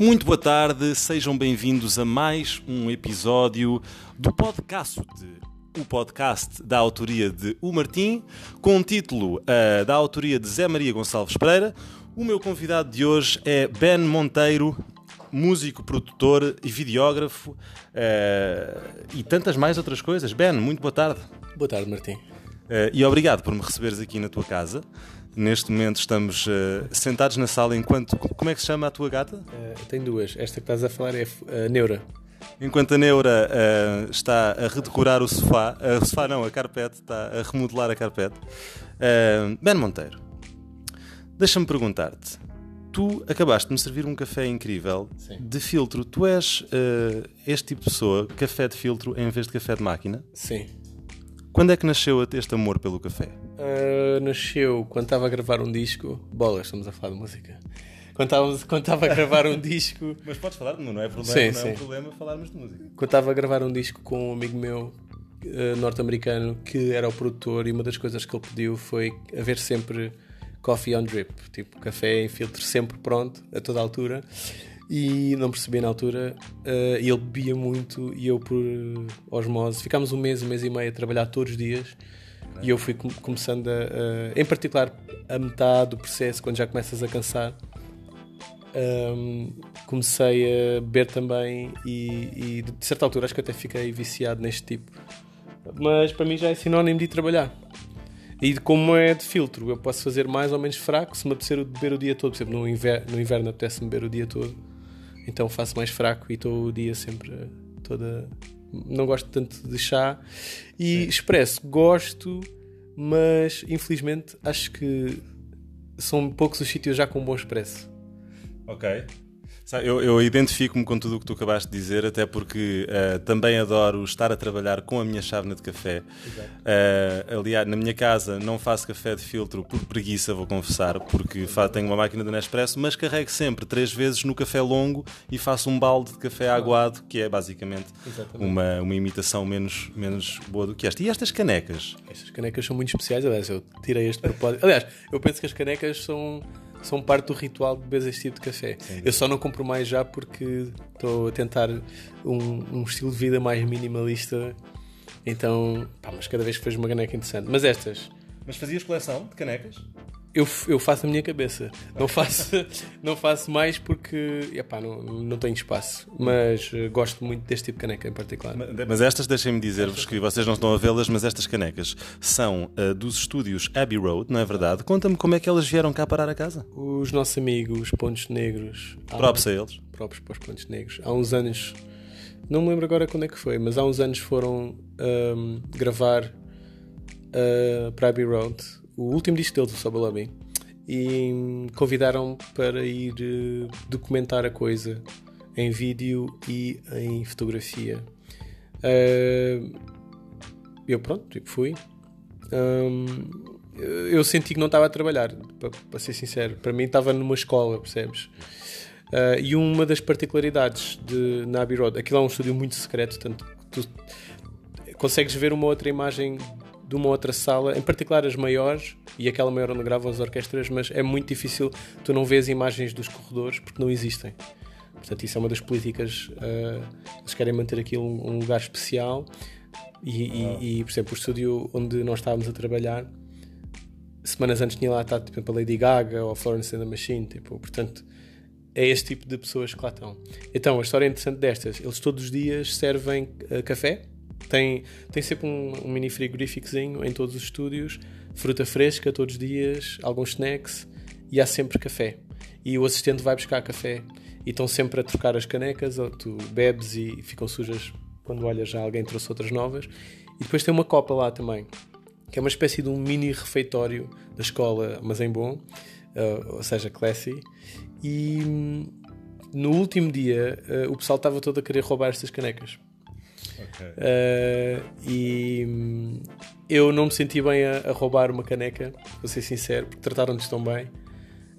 Muito boa tarde, sejam bem-vindos a mais um episódio do podcast, o podcast da autoria de O Martim, com o título uh, da autoria de Zé Maria Gonçalves Pereira. O meu convidado de hoje é Ben Monteiro, músico, produtor e videógrafo uh, e tantas mais outras coisas. Ben, muito boa tarde. Boa tarde, Martim. Uh, e obrigado por me receberes aqui na tua casa. Neste momento estamos uh, sentados na sala enquanto. Como é que se chama a tua gata? Uh, tenho duas. Esta que estás a falar é a Neura. Enquanto a Neura uh, está a redecorar o sofá, o sofá não, a carpete, está a remodelar a carpete. ben Monteiro, deixa-me perguntar-te. Tu acabaste de me servir um café incrível Sim. de filtro. Tu és este tipo de pessoa, café de filtro em vez de café de máquina? Sim. Quando é que nasceu este amor pelo café? Uh, nasceu quando estava a gravar um disco. Bolas, estamos a falar de música. Quando estava, quando estava a gravar um disco. Mas podes falar, não é problema, sim, não sim. é um problema falarmos de música. Quando estava a gravar um disco com um amigo meu uh, norte-americano que era o produtor e uma das coisas que ele pediu foi haver sempre coffee on drip, tipo café em filtro sempre pronto, a toda altura e não percebi na altura. Uh, ele bebia muito e eu, por osmose, ficámos um mês, um mês e meio a trabalhar todos os dias. E eu fui começando a, uh, em particular, a metade do processo, quando já começas a cansar, um, comecei a beber também. E, e, de certa altura, acho que até fiquei viciado neste tipo. Mas para mim já é sinónimo de ir trabalhar. E como é de filtro, eu posso fazer mais ou menos fraco se me apetecer beber o dia todo. Por exemplo, no inverno, no inverno apetece-me beber o dia todo então faço mais fraco e estou o dia sempre toda. Não gosto tanto de chá. E expresso, gosto, mas infelizmente acho que são poucos os sítios já com bom expresso. Ok. Eu, eu identifico-me com tudo o que tu acabaste de dizer, até porque uh, também adoro estar a trabalhar com a minha chávena de café. Uh, aliás, na minha casa não faço café de filtro por preguiça, vou confessar, porque tenho uma máquina de Nespresso, mas carrego sempre três vezes no café longo e faço um balde de café aguado, que é basicamente uma, uma imitação menos, menos boa do que esta. E estas canecas? Estas canecas são muito especiais, aliás, eu tirei este propósito. Aliás, eu penso que as canecas são são parte do ritual de beber este tipo de café. Sim. Eu só não compro mais já porque estou a tentar um, um, estilo de vida mais minimalista. Então, pá, mas cada vez que fez uma caneca interessante. Mas estas. Mas fazias coleção de canecas? Eu, eu faço a minha cabeça. Não faço, não faço mais porque epá, não, não tenho espaço. Mas uh, gosto muito deste tipo de caneca em particular. Mas estas, deixem-me dizer-vos que vocês não estão a vê-las, mas estas canecas são uh, dos estúdios Abbey Road, não é verdade? Conta-me como é que elas vieram cá parar a casa. Os nossos amigos Pontos Negros. Próprios a eles. Próprios para os Pontos Negros. Há uns anos, não me lembro agora quando é que foi, mas há uns anos foram um, gravar uh, para Abbey Road o último disco deles, o Soba Lobby, e convidaram para ir uh, documentar a coisa em vídeo e em fotografia. Uh, eu, pronto, tipo, fui. Eu senti que não estava a trabalhar, para, ser sincero. Para mim, estava numa escola, percebes? Uh, e uma das particularidades de Nabi Road, aquilo é um estúdio muito secreto, tanto tu consegues ver uma outra imagem de uma outra sala, em particular as maiores, e aquela maior onde gravam as orquestras, mas é muito difícil tu não vês imagens dos corredores porque não existem. Portanto, isso é uma das políticas. Uh, eles querem manter aquilo um, um lugar especial. E, e, e, por exemplo, o estúdio onde nós estávamos a trabalhar, semanas antes tinha lá estado tipo, a Lady Gaga ou a Florence and the Machine. Tipo, portanto, é este tipo de pessoas que lá estão. Então, a história interessante destas: eles todos os dias servem uh, café tem, tem sempre um, um mini frigoríficozinho em todos os estúdios, fruta fresca todos os dias, alguns snacks e há sempre café. E o assistente vai buscar café e estão sempre a trocar as canecas, tu bebes e ficam sujas quando olhas já alguém trouxe outras novas. E depois tem uma copa lá também, que é uma espécie de um mini refeitório da escola, mas em bom, uh, ou seja, classy. E hum, no último dia uh, o pessoal estava todo a querer roubar estas canecas. Okay. Uh, e hum, eu não me senti bem a, a, roubar uma caneca, vou ser sincero, porque trataram-nos tão bem.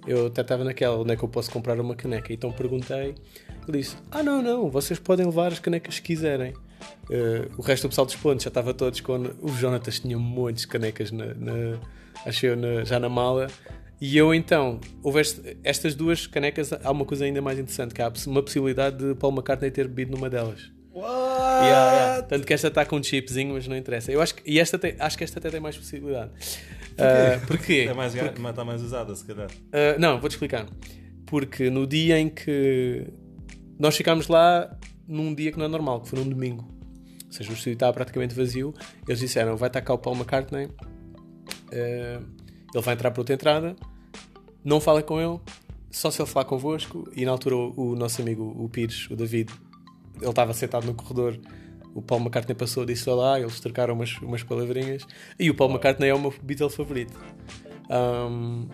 Eu até estava naquela, onde é que eu posso comprar uma caneca? Então perguntei, ele disse: Ah, não, não, vocês podem levar as canecas que quiserem. Uh, o resto do pessoal dos pontos já estava todos com. O Jonatas tinha montes de canecas, na, na, acho eu, na, já na mala. E eu então, houve estas duas canecas, há uma coisa ainda mais interessante, que há uma possibilidade de Paul McCartney ter bebido numa delas. Tanto que esta está com um chipzinho, mas não interessa. Eu acho que, e esta tem- acho que esta até tem mais possibilidade. Ah, porquê? É mais, está mais usada, se calhar. Uh, não, vou-te explicar. Porque no dia em que nós ficámos lá, num dia que não é normal, que foi num domingo, ou seja, o estúdio estava praticamente vazio, eles disseram: vai estar cá o Paul McCartney, uh, ele vai entrar por outra entrada, não fala com ele, só se ele falar convosco. E na altura, o, o nosso amigo, o Pires, o David, ele estava sentado no corredor. O Paul McCartney passou, disse olá, eles trocaram umas, umas palavrinhas. E o Paul McCartney é o meu Beatle favorito. Um,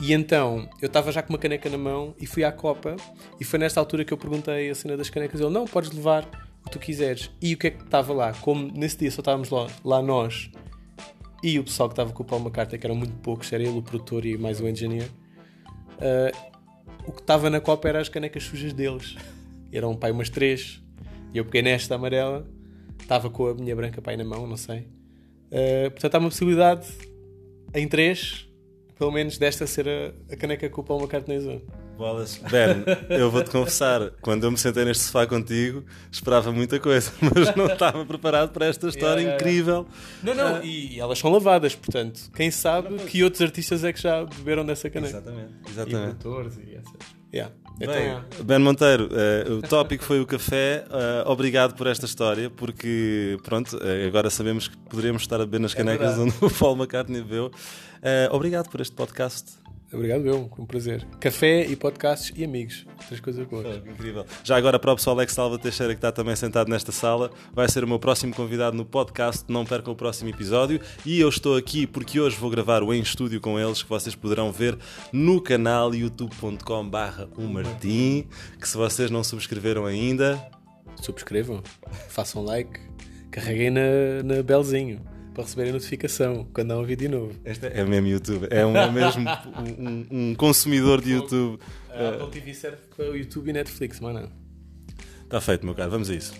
e então, eu estava já com uma caneca na mão e fui à Copa. E foi nesta altura que eu perguntei a cena das canecas. Ele, não, podes levar o que tu quiseres. E o que é que estava lá? Como nesse dia só estávamos lá, lá nós e o pessoal que estava com o Paul McCartney, que eram muito poucos, era ele o produtor e mais o engineer. ah, o que estava na Copa eram as canecas sujas deles. Eram pai umas três. E eu peguei nesta amarela. Estava com a minha branca pai na mão, não sei. Ah, portanto, há uma possibilidade em três, pelo menos desta ser a, a caneca que o Paul McCartney usou. Bolas. Ben, eu vou-te confessar, quando eu me sentei neste sofá contigo, esperava muita coisa, mas não estava preparado para esta história Yeah, incrível. Não, não, e, e elas são lavadas, portanto, quem sabe que outros artistas é que já beberam dessa caneca. Exatamente. E Exatamente. produtores e etc. Yeah. Então, Bem, yeah. Ben Monteiro, eh, o tópico foi o café. eh, obrigado por esta história, porque pronto, eh, agora sabemos que poderíamos estar a beber nas canecas verdade. onde o Paul McCartney bebeu. Obrigado por este podcast. Obrigado, eu, com prazer. Café e podcasts e amigos. Três coisas boas. Incrível. Já agora para o pessoal Alex Salva Teixeira que está também sentado nesta sala, vai ser o meu próximo convidado no podcast. Não percam o próximo episódio. E eu estou aqui porque hoje vou gravar o Em Estúdio com eles, que vocês poderão ver no canal youtube.com/barra Martim. Que se vocês não subscreveram ainda, Subscrevam, façam like, carreguem na, na belzinho para receberem notificação quando há um vídeo novo. este é mesmo YouTube. É, um, é mesmo um, um- um consumidor de YouTube. A Apple TV serve para o YouTube e Netflix, mano. Está feito, meu caro. Vamos a isso.